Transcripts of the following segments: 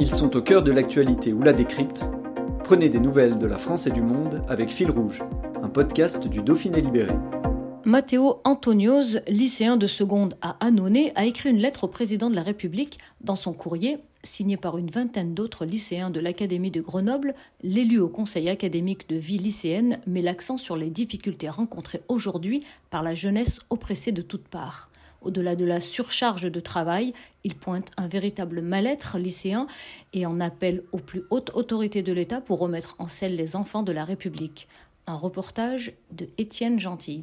Ils sont au cœur de l'actualité ou la décrypte. Prenez des nouvelles de la France et du monde avec Fil Rouge, un podcast du Dauphiné Libéré. Matteo Antonios, lycéen de seconde à Annonay, a écrit une lettre au président de la République. Dans son courrier, signé par une vingtaine d'autres lycéens de l'Académie de Grenoble, l'élu au conseil académique de vie lycéenne met l'accent sur les difficultés rencontrées aujourd'hui par la jeunesse oppressée de toutes parts. Au-delà de la surcharge de travail, il pointe un véritable mal-être lycéen et en appelle aux plus hautes autorités de l'État pour remettre en selle les enfants de la République. Un reportage de Étienne Gentil.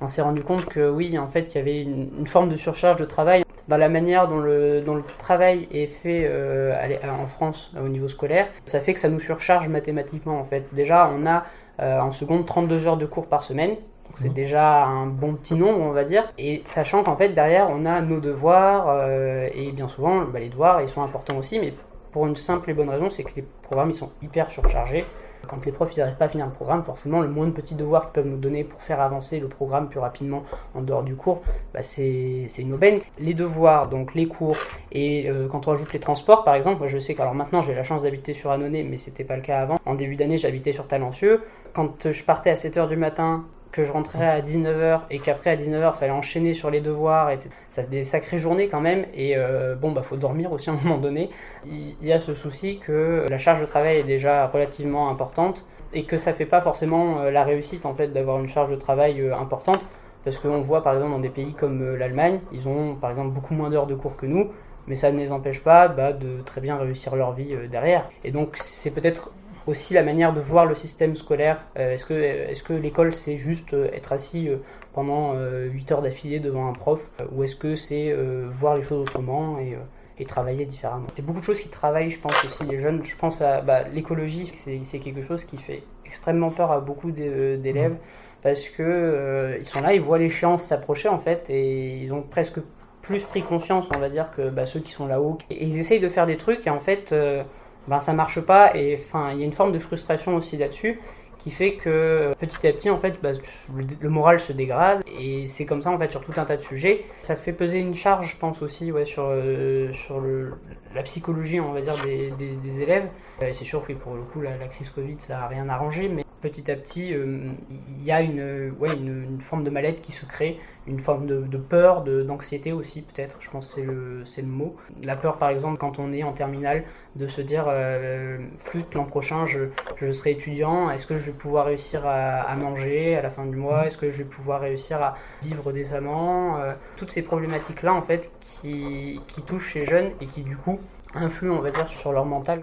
On s'est rendu compte que oui, en fait, il y avait une, forme de surcharge de travail dans la manière dont le, travail est fait euh, en France au niveau scolaire. Ça fait que ça nous surcharge mathématiquement en fait. Déjà, on a euh, en seconde 32 heures de cours par semaine donc c'est déjà un bon petit nombre, on va dire. Et sachant qu'en fait, derrière, on a nos devoirs, euh, et bien souvent, bah, les devoirs, ils sont importants aussi, mais pour une simple et bonne raison, c'est que les programmes, ils sont hyper surchargés. Quand les profs n'arrivent pas à finir le programme, forcément, le moins de petits devoirs qu'ils peuvent nous donner pour faire avancer le programme plus rapidement en dehors du cours, bah, c'est une aubaine. Les devoirs, donc les cours, et euh, quand on ajoute les transports, par exemple, moi je sais qu'alors maintenant j'ai la chance d'habiter sur Annonay, mais c'était pas le cas avant. En début d'année, j'habitais sur Talencieux. Quand je partais à 7h du matin que je rentrais à 19h et qu'après à 19h il fallait enchaîner sur les devoirs et ça fait des sacrées journées quand même. Et euh, bon bah faut dormir aussi à un moment donné. Il y a ce souci que la charge de travail est déjà relativement importante et que ça fait pas forcément euh, la réussite en fait d'avoir une charge de travail euh, importante. Parce qu'on voit par exemple dans des pays comme l'Allemagne ils ont par exemple beaucoup moins d'heures de cours que nous mais ça ne les empêche pas bah, de très bien réussir leur vie derrière. Et donc c'est peut-être aussi la manière de voir le système scolaire. Euh, est-ce que, est que l'école, c'est juste euh, être assis euh, pendant 8 heures d'affilée devant un prof Ou est-ce que c'est voir les choses autrement et, et travailler différemment? C'est beaucoup de choses qui travaillent, je pense aussi, les jeunes. Je pense à bah, l'écologie, c'est quelque chose qui fait extrêmement peur à beaucoup d'élèves. Parce que ils sont là, ils voient l'échéance s'approcher en fait, et ils ont presque plus pris conscience, on va dire, que bah, ceux qui sont là-haut. Et ils essayent de faire des trucs, et en fait, ben ça marche pas et enfin il y a une forme de frustration aussi là-dessus qui fait que petit à petit en fait bah, le, moral se dégrade et c'est comme ça en fait sur tout un tas de sujets. Ça fait peser une charge je pense aussi ouais, sur, euh, sur la psychologie on va dire des, des, élèves. Et c'est sûr que pour le coup la, la, crise Covid ça a rien arrangé mais petit à petit, euh, il y a une, ouais, une, forme de mal-être qui se crée, une forme de, peur, d'anxiété aussi peut-être, je pense que c'est le, le mot. La peur par exemple quand on est en terminale, de se dire euh, flûte l'an prochain je, je, serai étudiant, est-ce que je vais pouvoir réussir à, manger à la fin du mois, est-ce que je vais pouvoir réussir à vivre décemment, euh, toutes ces problématiques-là en fait qui, qui touchent ces jeunes et qui du coup influent on va dire sur leur mental.